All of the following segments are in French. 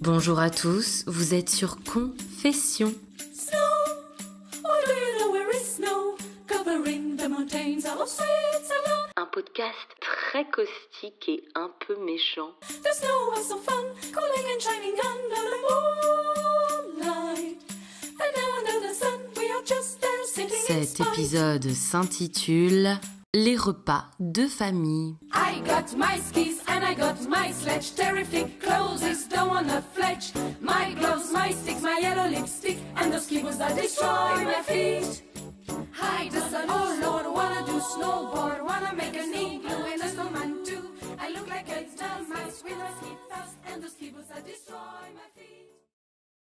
Bonjour à tous, vous êtes sur Confession. Un podcast très caustique et un peu méchant. Cet épisode s'intitule Les repas de famille. I got my skis and I got my sledge. Terrific clothes. Don't want a fledge. My gloves, my sticks, my yellow lipstick, and those ski boots that destroy my feet. Hi, the sun, oh Lord, wanna do snowboard, wanna make an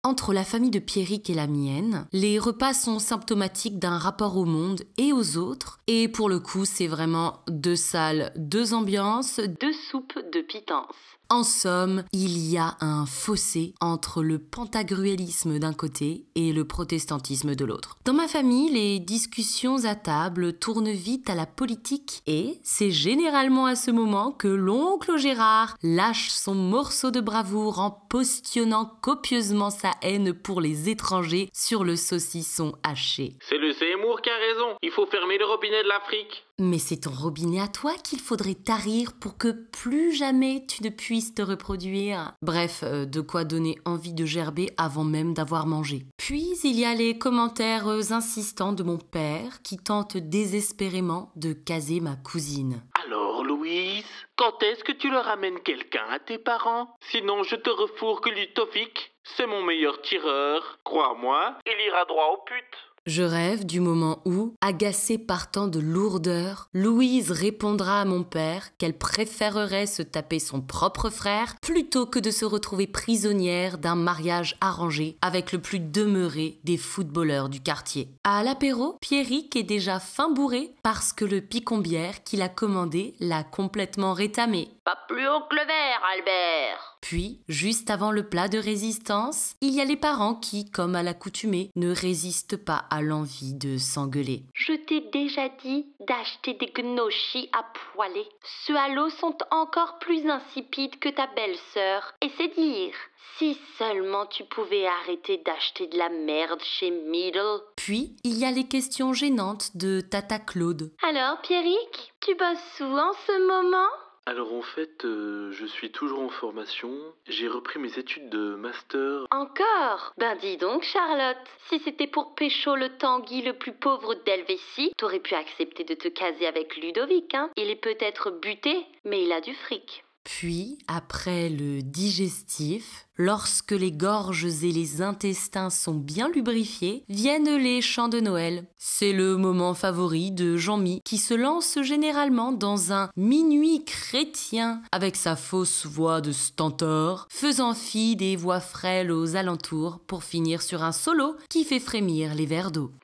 Entre la famille de Pierrick et la mienne, les repas sont symptomatiques d'un rapport au monde et aux autres, et pour le coup, c'est vraiment deux salles, deux ambiances, deux soupes de pitance. En somme, il y a un fossé entre le pantagruélisme d'un côté et le protestantisme de l'autre. Dans ma famille, les discussions à table tournent vite à la politique et c'est généralement à ce moment que l'oncle Gérard lâche son morceau de bravoure en postillonnant copieusement sa haine pour les étrangers sur le saucisson haché. C'est le Seymour qui a raison. Il faut fermer le robinet de l'Afrique. Mais c'est ton robinet à toi qu'il faudrait tarir pour que plus jamais tu ne puisses te reproduire. Bref, euh, de quoi donner envie de gerber avant même d'avoir mangé. Puis il y a les commentaires euh, insistants de mon père qui tente désespérément de caser ma cousine. Alors, Louise, quand est-ce que tu leur amènes quelqu'un à tes parents? Sinon, je te refourgue Lutovic. C'est mon meilleur tireur. Crois-moi, il ira droit au pute. Je rêve du moment où, agacée par tant de lourdeur, Louise répondra à mon père qu'elle préférerait se taper son propre frère plutôt que de se retrouver prisonnière d'un mariage arrangé avec le plus demeuré des footballeurs du quartier. À l'apéro, Pierrick est déjà fin bourré parce que le picombière qu'il a commandé l'a complètement rétamé. Pas plus haut que le verre, Albert. Puis, juste avant le plat de résistance, il y a les parents qui, comme à l'accoutumée, ne résistent pas à l'envie de s'engueuler. Je t'ai déjà dit d'acheter des gnocchis à poêler. Ceux à l'eau sont encore plus insipides que ta belle-sœur. Et c'est dire. Si seulement tu pouvais arrêter d'acheter de la merde chez Middle. Puis, il y a les questions gênantes de Tata Claude. Alors, Pierrick, tu bosses où en ce moment? Alors en fait, euh, je suis toujours en formation. J'ai repris mes études de master. Encore? Ben dis donc, Charlotte, si c'était pour pécho le Tanguy le plus pauvre d'Helvétie, t'aurais pu accepter de te caser avec Ludovic, hein Il est peut-être buté, mais il a du fric. Puis, après le digestif, lorsque les gorges et les intestins sont bien lubrifiés, viennent les chants de Noël. C'est le moment favori de Jean-Mi, qui se lance généralement dans un minuit chrétien avec sa fausse voix de stentor, faisant fi des voix frêles aux alentours pour finir sur un solo qui fait frémir les verres d'eau.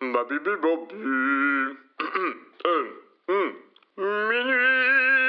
Minuit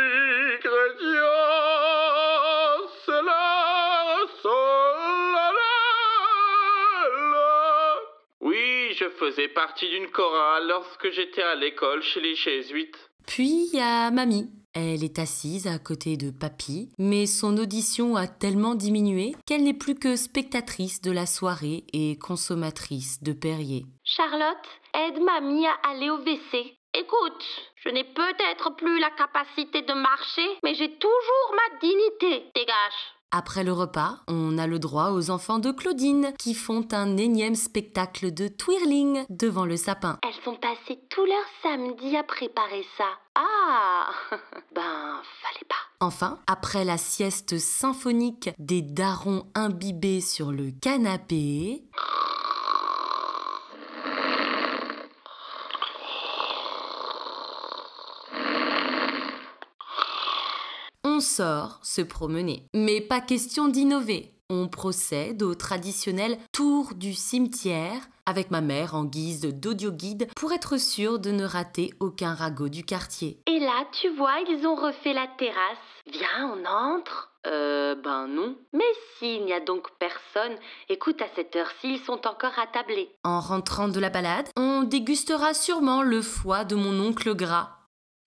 faisais partie d'une chorale lorsque j'étais à l'école chez les jésuites. Puis il y a Mamie. Elle est assise à côté de Papy, mais son audition a tellement diminué qu'elle n'est plus que spectatrice de la soirée et consommatrice de Perrier. Charlotte, aide mamie à aller au WC. Écoute, je n'ai peut-être plus la capacité de marcher, mais j'ai toujours ma dignité. Dégage. Après le repas, on a le droit aux enfants de Claudine qui font un énième spectacle de twirling devant le sapin. Elles ont passé tout leur samedi à préparer ça. Ah Ben, fallait pas. Enfin, après la sieste symphonique des darons imbibés sur le canapé, on sort se promener. Mais pas question d'innover. On procède au traditionnel tour du cimetière avec ma mère en guise d'audio-guide pour être sûr de ne rater aucun ragot du quartier. Et là, tu vois, ils ont refait la terrasse. Viens, on entre. Euh, ben non. Mais s'il n'y a donc personne, écoute, à cette heure-ci, ils sont encore attablés. En rentrant de la balade, on dégustera sûrement le foie de mon oncle gras.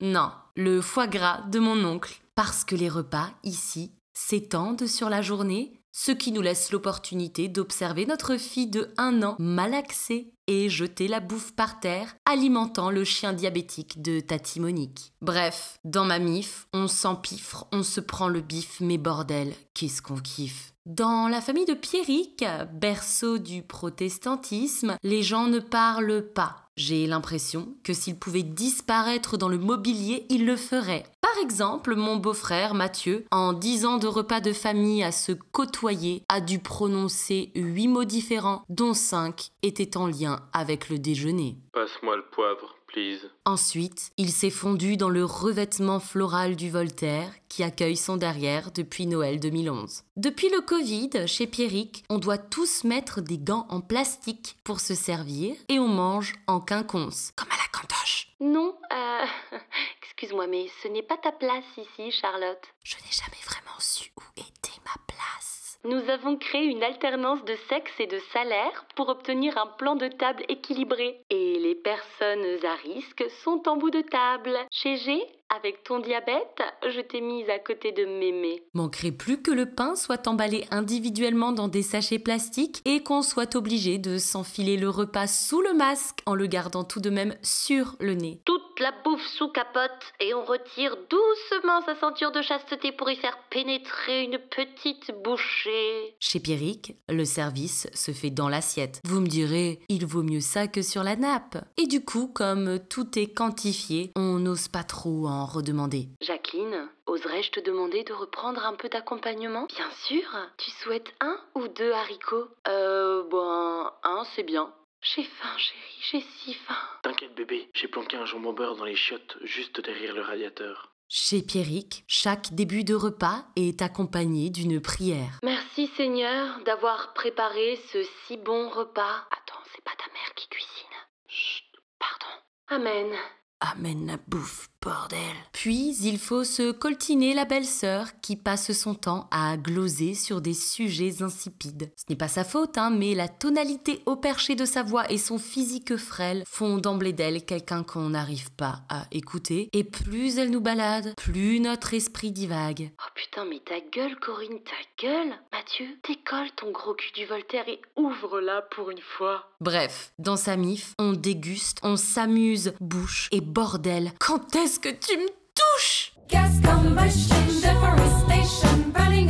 Non, le foie gras de mon oncle. Parce que les repas, ici, s'étendent sur la journée ce qui nous laisse l'opportunité d'observer notre fille de un an malaxée et jeter la bouffe par terre, alimentant le chien diabétique de Tati Monique. Bref, dans ma mif, on s'empiffre, on se prend le bif, mais bordel, qu'est-ce qu'on kiffe. Dans la famille de Pierrick, berceau du protestantisme, les gens ne parlent pas. J'ai l'impression que s'il pouvait disparaître dans le mobilier, il le ferait. Par exemple, mon beau-frère Mathieu, en dix ans de repas de famille à se côtoyer, a dû prononcer huit mots différents, dont cinq étaient en lien avec le déjeuner. Passe-moi le poivre, please. Ensuite, il s'est fondu dans le revêtement floral du Voltaire qui accueille son derrière depuis Noël 2011. Depuis le Covid, chez Pierrick, on doit tous mettre des gants en plastique pour se servir et on mange en quinconce, comme à la cantoche. Non, euh... Excuse-moi, mais ce n'est pas ta place ici, Charlotte. Je n'ai jamais vraiment su où était ma place. Nous avons créé une alternance de sexe et de salaire pour obtenir un plan de table équilibré. Et les personnes à risque sont en bout de table. Chez G, avec ton diabète, je t'ai mise à côté de mémé. Manquerait plus que le pain soit emballé individuellement dans des sachets plastiques et qu'on soit obligé de s'enfiler le repas sous le masque en le gardant tout de même sur le nez. Toute la bouffe sous capote et on retire doucement sa ceinture de chasteté pour y faire pénétrer une petite bouchée. Chez Pierrick, le service se fait dans l'assiette. Vous me direz, il vaut mieux ça que sur la nappe. Et du coup, comme tout est quantifié, on n'ose pas trop en redemander. Jacqueline, oserais-je te demander de reprendre un peu d'accompagnement? Bien sûr. Tu souhaites un ou deux haricots? Euh, bon, un, c'est bien. J'ai faim, chérie, j'ai si faim. T'inquiète bébé, j'ai planqué un jambon beurre dans les chiottes juste derrière le radiateur. Chez Pierrick, chaque début de repas est accompagné d'une prière. Merci Seigneur d'avoir préparé ce si bon repas. Attends, c'est pas ta mère qui cuisine? Chut. Pardon. Amen. Amène la bouffe, bordel. Puis il faut se coltiner la belle-sœur qui passe son temps à gloser sur des sujets insipides. Ce n'est pas sa faute, hein, mais la tonalité au perché de sa voix et son physique frêle font d'emblée d'elle quelqu'un qu'on n'arrive pas à écouter. Et plus elle nous balade, plus notre esprit divague. Oh putain, mais ta gueule, Corinne, ta gueule Mathieu, décolle ton gros cul du Voltaire et ouvre-la pour une fois. Bref, dans sa mif, on déguste, on s'amuse, bouche et bordel. Quand est-ce que tu me touches? Gas combustion, deforestation, burning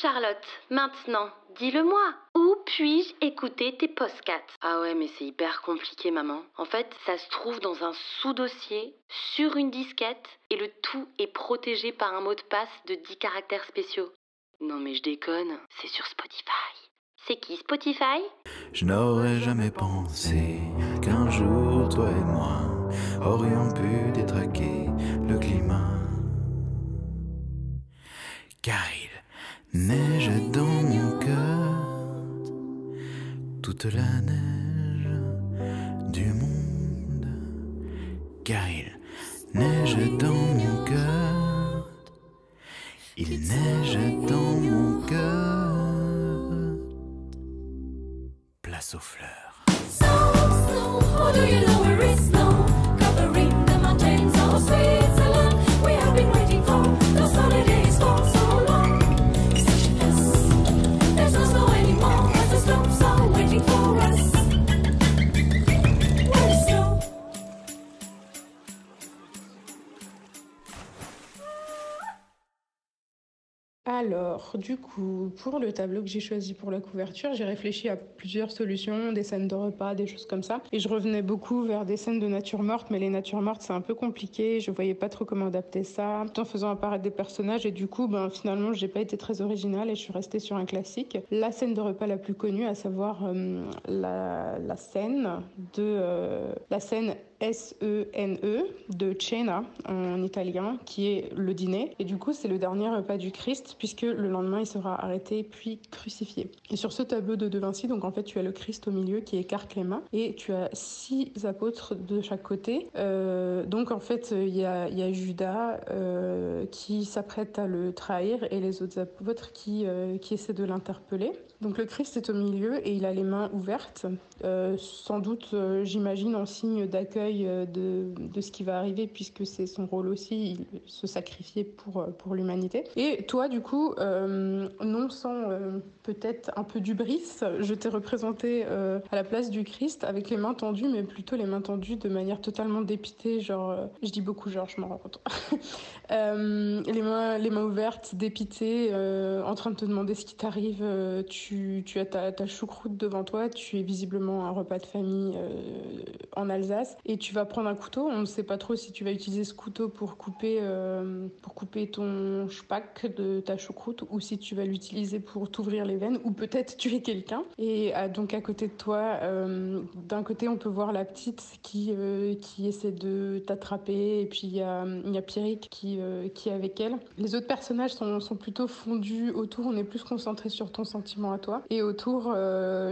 Charlotte, maintenant, dis-le-moi. Où puis-je écouter tes postcats? Ah ouais, mais c'est hyper compliqué, maman. En fait, ça se trouve dans un sous-dossier, sur une disquette, et le tout est protégé par un mot de passe de 10 caractères spéciaux. Non mais je déconne, c'est sur Spotify. C'est qui Spotify? Je n'aurais jamais pensé qu'un jour toi et moi aurions pu détraquer le climat. Car neige dans mon cœur toute la neige du monde. Car il neige dans mon cœur. Il neige dans mon cœur. Place aux fleurs. Oh, do you know where it's snow? Covering the mountains of Switzerland. Alors, du coup, pour le tableau que j'ai choisi pour la couverture, j'ai réfléchi à plusieurs solutions, des scènes de repas, des choses comme ça. Et je revenais beaucoup vers des scènes de nature morte, mais les natures mortes, c'est un peu compliqué. Je voyais pas trop comment adapter ça, tout en faisant apparaître des personnages. Et du coup, ben, finalement, j'ai pas été très originale et je suis restée sur un classique. La scène de repas la plus connue, à savoir euh, la, scène de euh, la scène S-E-N-E de Cena en italien, qui est le dîner. Et du coup, c'est le dernier repas du Christ, puisque le lendemain, il sera arrêté puis crucifié. Et sur ce tableau de De Vinci, donc en fait, tu as le Christ au milieu qui écarte les mains, et tu as six apôtres de chaque côté. Euh, donc en fait, il y a, Judas euh, qui s'apprête à le trahir, et les autres apôtres qui, euh, qui essaient de l'interpeller. Donc le Christ est au milieu et il a les mains ouvertes, sans doute, j'imagine, en signe d'accueil euh, de, ce qui va arriver, puisque c'est son rôle aussi, se sacrifier pour, pour l'humanité. Et toi, du coup, non sans peut-être un peu d'ubris, je t'ai représenté à la place du Christ avec les mains tendues, mais plutôt les mains tendues de manière totalement dépitée, genre, je dis beaucoup genre, je m'en rends compte. les, mains, les mains ouvertes, dépitées, en train de te demander ce qui t'arrive, tu, as ta, choucroute devant toi, tu es visiblement un repas de famille euh, en Alsace et tu vas prendre un couteau. On ne sait pas trop si tu vas utiliser ce couteau pour couper, euh, pour couper ton spack de ta choucroute ou si tu vas l'utiliser pour t'ouvrir les ou peut-être tuer quelqu'un. Et euh, donc à côté de toi, d'un côté, on peut voir la petite qui, qui essaie de t'attraper et puis il y a, y a Pierrick qui, qui est avec elle. Les autres personnages sont, sont plutôt fondus autour. On est plus concentré sur ton sentiment à toi. Et autour,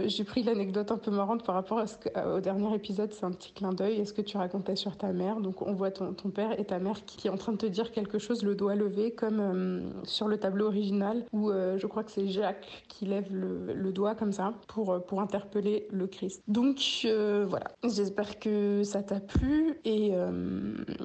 j'ai pris l'anecdote un peu marrante par rapport à ce au dernier épisode, c'est un petit clin d'œil. Est-ce que tu racontais sur ta mère? Donc on voit ton, ton, père et ta mère qui est en train de te dire quelque chose, le doigt levé, comme euh, sur le tableau original, où euh, je crois que c'est Jacques qui lève le, doigt comme ça pour, euh, pour interpeller le Christ. Donc voilà, j'espère que ça t'a plu et,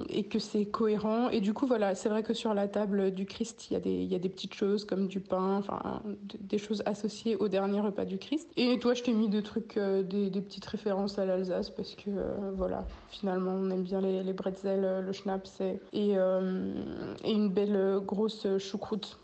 et que c'est cohérent. Et du coup, voilà, c'est vrai que sur la table du Christ, il y, a des, y a des petites choses comme du pain, enfin des choses associées au dernier repas du Christ. Et toi, je t'ai mis des trucs, des, petites références à l'Alsace parce que euh, voilà, finalement on aime bien les, les bretzels, le schnapps et, euh, et une belle grosse choucroute